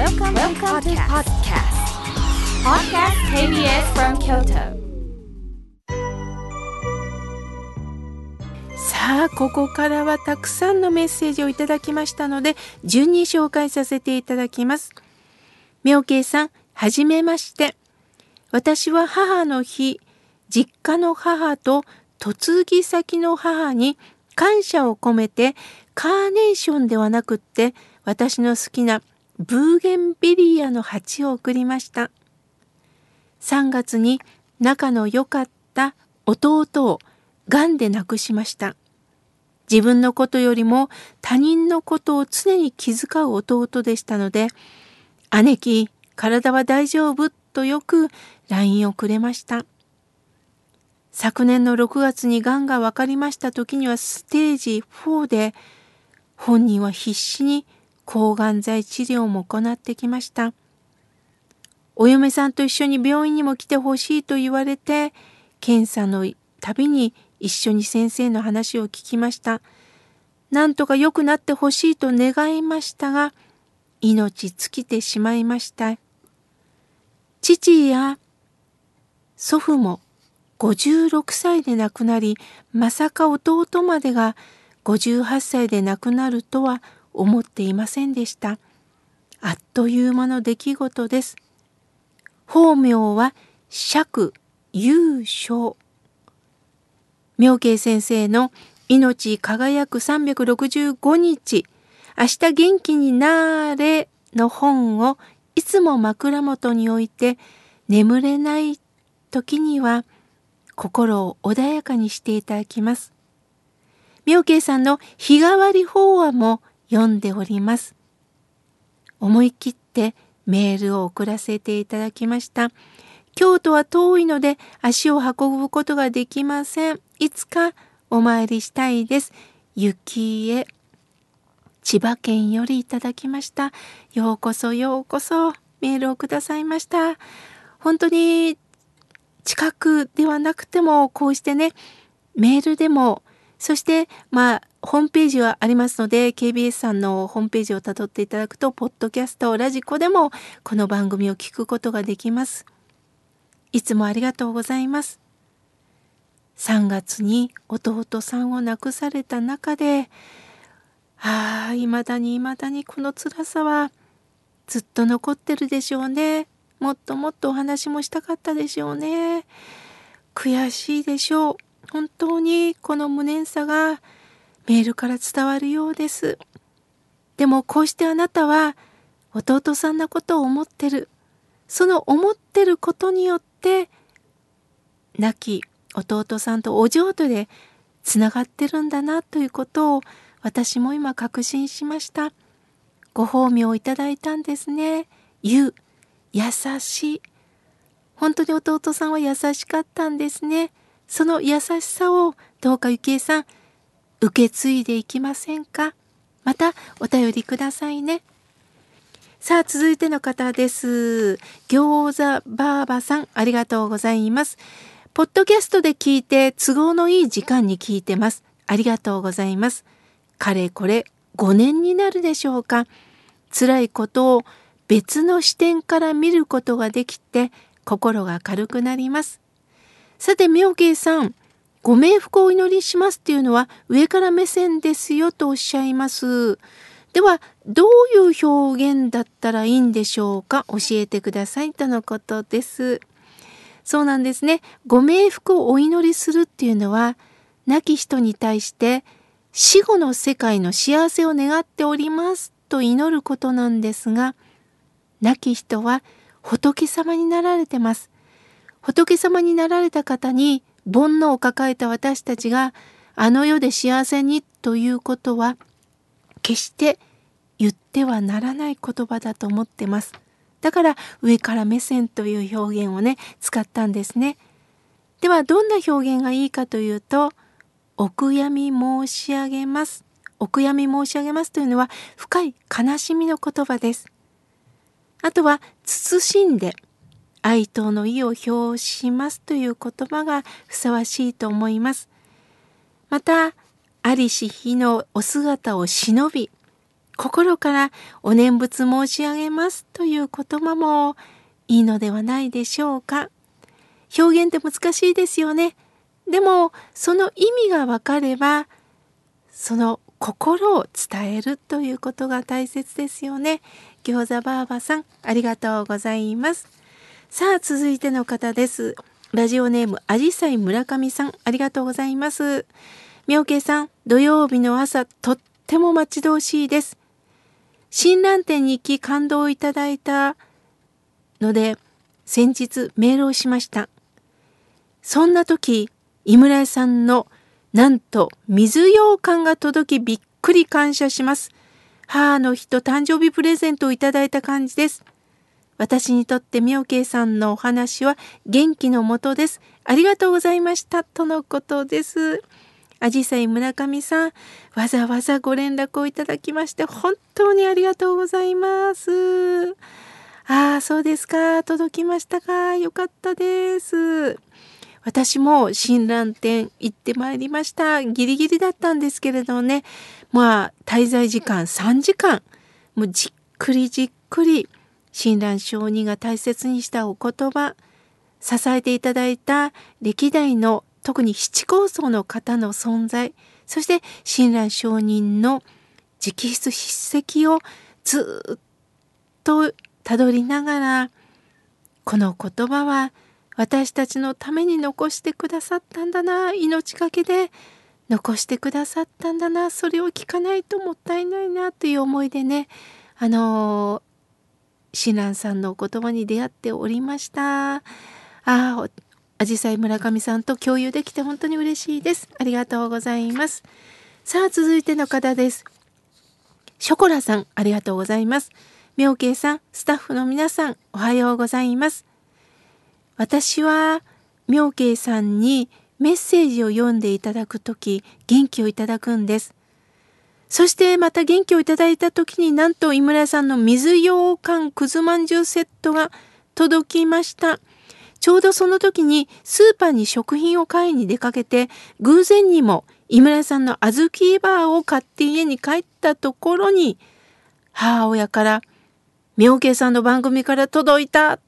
Welcome, Welcome to podcast. Podcast KBS from Kyoto. さあここからはたくさんのメッセージをいただきましたので順に紹介させていただきます妙慶さんはじめまして私は母の日実家の母と嫁ぎ先の母に感謝を込めてカーネーションではなくって私の好きなブーゲンビリアの鉢を送りました。3月に仲の良かった弟をがんで亡くしました。自分のことよりも他人のことを常に気遣う弟でしたので姉貴体は大丈夫？とよく LINE をくれました。昨年の6月にがんが分かりました時にはステージ4で本人は必死に抗がん剤治療も行ってきました。お嫁さんと一緒に病院にも来てほしいと言われて検査のたびに一緒に先生の話を聞きました。なんとか良くなってほしいと願いましたが命尽きてしまいました。父や祖父も56歳で亡くなりまさか弟までが58歳で亡くなるとは思っていませんでした。あっという間の出来事です。法名は釈優勝。妙慶先生の命輝く365日、明日元気になれの本をいつも枕元に置いて眠れない時には心を穏やかにしていただきます。妙慶さんの日替わり法話も読んでおります。思い切ってメールを送らせていただきました。京都は遠いので足を運ぶことができません。いつかお参りしたいです。雪へ。千葉県よりいただきました。ようこそようこそメールをくださいました。本当に近くではなくてもこうしてねメールでもそしてまあホームページはありますので KBS さんのホームページをたどっていただくとポッドキャストラジコでもこの番組を聞くことができます。いつもありがとうございます。3月に弟さんを亡くされた中でああ未だに未だにこの辛さはずっと残ってるでしょうね。もっともっとお話もしたかったでしょうね。悔しいでしょう。本当にこの無念さがメールから伝わるようです。でもこうしてあなたは弟さんのことを思ってる。その思ってることによって亡き弟さんとお浄土でつながってるんだなということを私も今確信しました。ご褒美をいただいたんですね。ゆう、優しい。本当に弟さんは優しかったんですね。その優しさをどうかゆきえさん受け継いでいきませんか？またお便りくださいね。さあ続いての方です。餃子ばあばさんありがとうございます。ポッドキャストで聞いて都合のいい時間に聞いてます。ありがとうございます。かれこれ5年になるでしょうか？辛いことを別の視点から見ることができて心が軽くなります。さて妙慶さんご冥福をお祈りしますっていうのは上から目線ですよとおっしゃいます。ではどういう表現だったらいいんでしょうか？教えてくださいとのことです。そうなんですね。ご冥福をお祈りするっていうのは亡き人に対して死後の世界の幸せを願っておりますと祈ることなんですが亡き人は仏様になられてます。仏様になられた方に煩悩を抱えた私たちがあの世で幸せにということは決して言ってはならない言葉だと思ってます。だから上から目線という表現をね使ったんですね。ではどんな表現がいいかというとお悔やみ申し上げます。お悔やみ申し上げますというのは深い悲しみの言葉です。あとは慎んで哀悼の意を表しますという言葉がふさわしいと思います。また、ありし日のお姿を忍び、心からお念仏申し上げますという言葉もいいのではないでしょうか。表現って難しいですよね。でもその意味がわかればその心を伝えるということが大切ですよね。餃子ばあばさんありがとうございます。さあ続いての方です。ラジオネームあじさい村上さんありがとうございます。妙慶さん土曜日の朝とっても待ち遠しいです。親鸞店に行き感動をいただいたので先日メールをしました。そんな時井村屋さんのなんと水羊羹が届きびっくり感謝します。母の日と誕生日プレゼントをいただいた感じです。私にとって妙慶さんのお話は元気のもとです。ありがとうございました。とのことです。あじさい村上さん、わざわざご連絡をいただきまして本当にありがとうございます。ああ、そうですか。届きましたか。よかったです。私も親鸞店行ってまいりました。ギリギリだったんですけれどね。まあ、滞在時間3時間。もうじっくりじっくり親鸞上人が大切にしたお言葉、支えていただいた歴代の特に七高僧の方の存在、そして親鸞上人の直筆筆跡をずっとたどりながら、この言葉は私たちのために残してくださったんだな、命がけで残してくださったんだな、それを聞かないともったいないなという思いでね、あの親鸞さんのお言葉に出会っておりました。ああ、あじさい村上さんと共有できて本当に嬉しいです。ありがとうございます。さあ、続いての方です。ショコラさん、ありがとうございます。妙慶さん、スタッフの皆さん、おはようございます。私は、妙慶さんにメッセージを読んでいただくとき、元気をいただくんです。そしてまた元気をいただいた時になんと井村さんの水羊羹くずまんじゅうセットが届きました。ちょうどその時にスーパーに食品を買いに出かけて偶然にも井村さんの小豆バーを買って家に帰ったところに母親から「妙慶さんの番組から届いた!」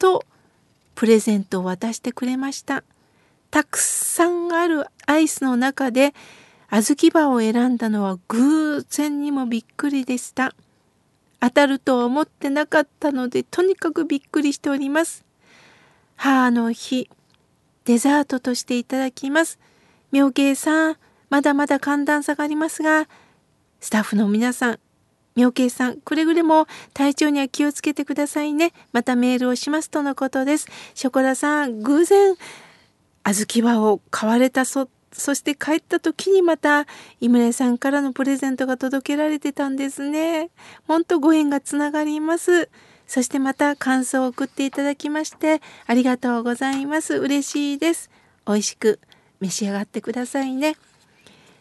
とプレゼントを渡してくれました。たくさんあるアイスの中で小豆バを選んだのは偶然にもびっくりでした。当たるとは思ってなかったのでとにかくびっくりしております。母の日、デザートとしていただきます。妙慶さん、まだまだ寒暖差がありますが、スタッフの皆さん、妙慶さん、くれぐれも体調には気をつけてくださいね。またメールをしますとのことです。ショコラさん、偶然、小豆輪を買われたそそして帰った時にまた井村さんからのプレゼントが届けられてたんですね。ほんとご縁がつながります。そしてまた感想を送っていただきましてありがとうございます。嬉しいです。美味しく召し上がってくださいね。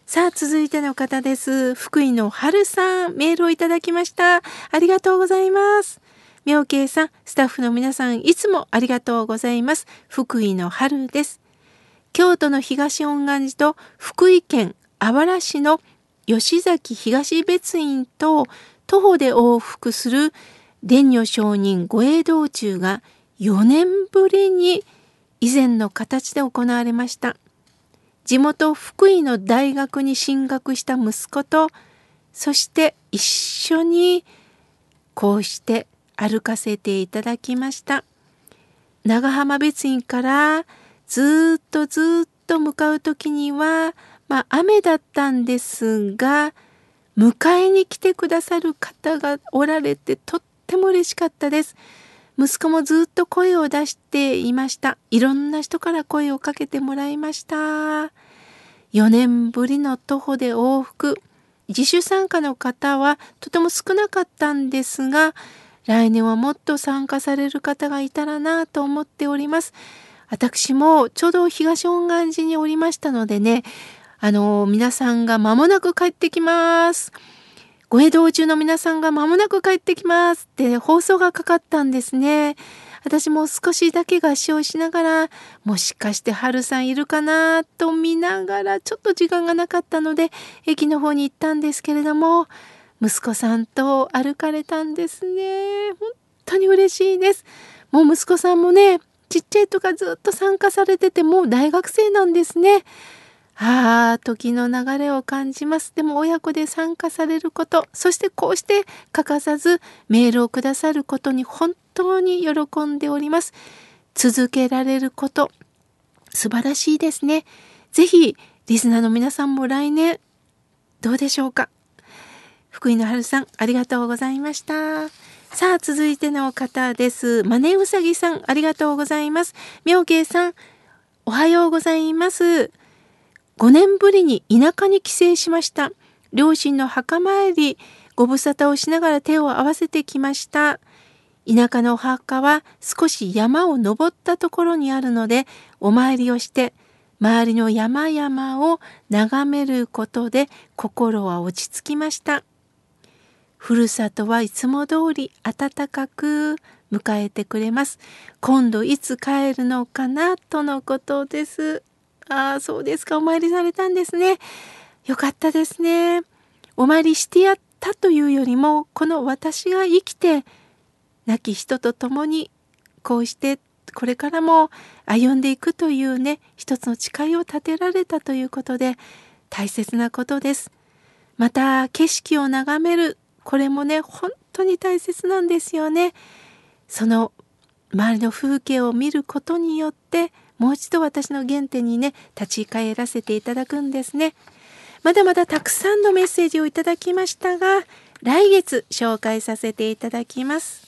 さあ、続いての方です。福井の春さん、メールをいただきました。ありがとうございます。妙慶さん、スタッフの皆さん、いつもありがとうございます。福井の春です。京都の東恩願寺と福井県あわら市の吉崎東別院と徒歩で往復する伝女上人御栄道中が4年ぶりに以前の形で行われました。地元福井の大学に進学した息子とそして一緒にこうして歩かせていただきました。長浜別院からずっとずっと向かう時には、まあ雨だったんですが、迎えに来てくださる方がおられてとっても嬉しかったです。息子もずっと声を出していました。いろんな人から声をかけてもらいました。4年ぶりの徒歩で往復。自主参加の方はとても少なかったんですが、来年はもっと参加される方がいたらなと思っております。私もちょうど東恩願寺におりましたのでね、あの、皆さんが間もなく帰ってきます。ご移動中の皆さんが間もなく帰ってきますって放送がかかったんですね。私も少しだけ合唱しながら、もしかして春さんいるかなと見ながら、ちょっと時間がなかったので、駅の方に行ったんですけれども、息子さんと歩かれたんですね。本当に嬉しいです。もう息子さんもね、ちっちゃいとかずっと参加されててもう大学生なんですね。ああ、時の流れを感じます。でも親子で参加されること、そしてこうして欠かさずメールをくださることに本当に喜んでおります。続けられること、素晴らしいですね。ぜひ、リスナーの皆さんも来年、どうでしょうか。福井の春さん、ありがとうございました。さあ、続いての方です。マネウサギさん、ありがとうございます。妙慶さん、おはようございます。5年ぶりに田舎に帰省しました。両親の墓参り、ご無沙汰をしながら手を合わせてきました。田舎のお墓は少し山を登ったところにあるので、お参りをして、周りの山々を眺めることで心は落ち着きました。ふるさとはいつも通り暖かく迎えてくれます。今度いつ帰るのかなとのことです。ああ、そうですか。お参りされたんですね。よかったですね。お参りしてやったというよりも、この私が生きて、亡き人と共に、こうしてこれからも歩んでいくというね、一つの誓いを立てられたということで、大切なことです。また、景色を眺める。これもね、本当に大切なんですよね。その周りの風景を見ることによって、もう一度私の原点にね立ち返らせていただくんですねまだまだたくさんのメッセージをいただきましたが来月紹介させていただきます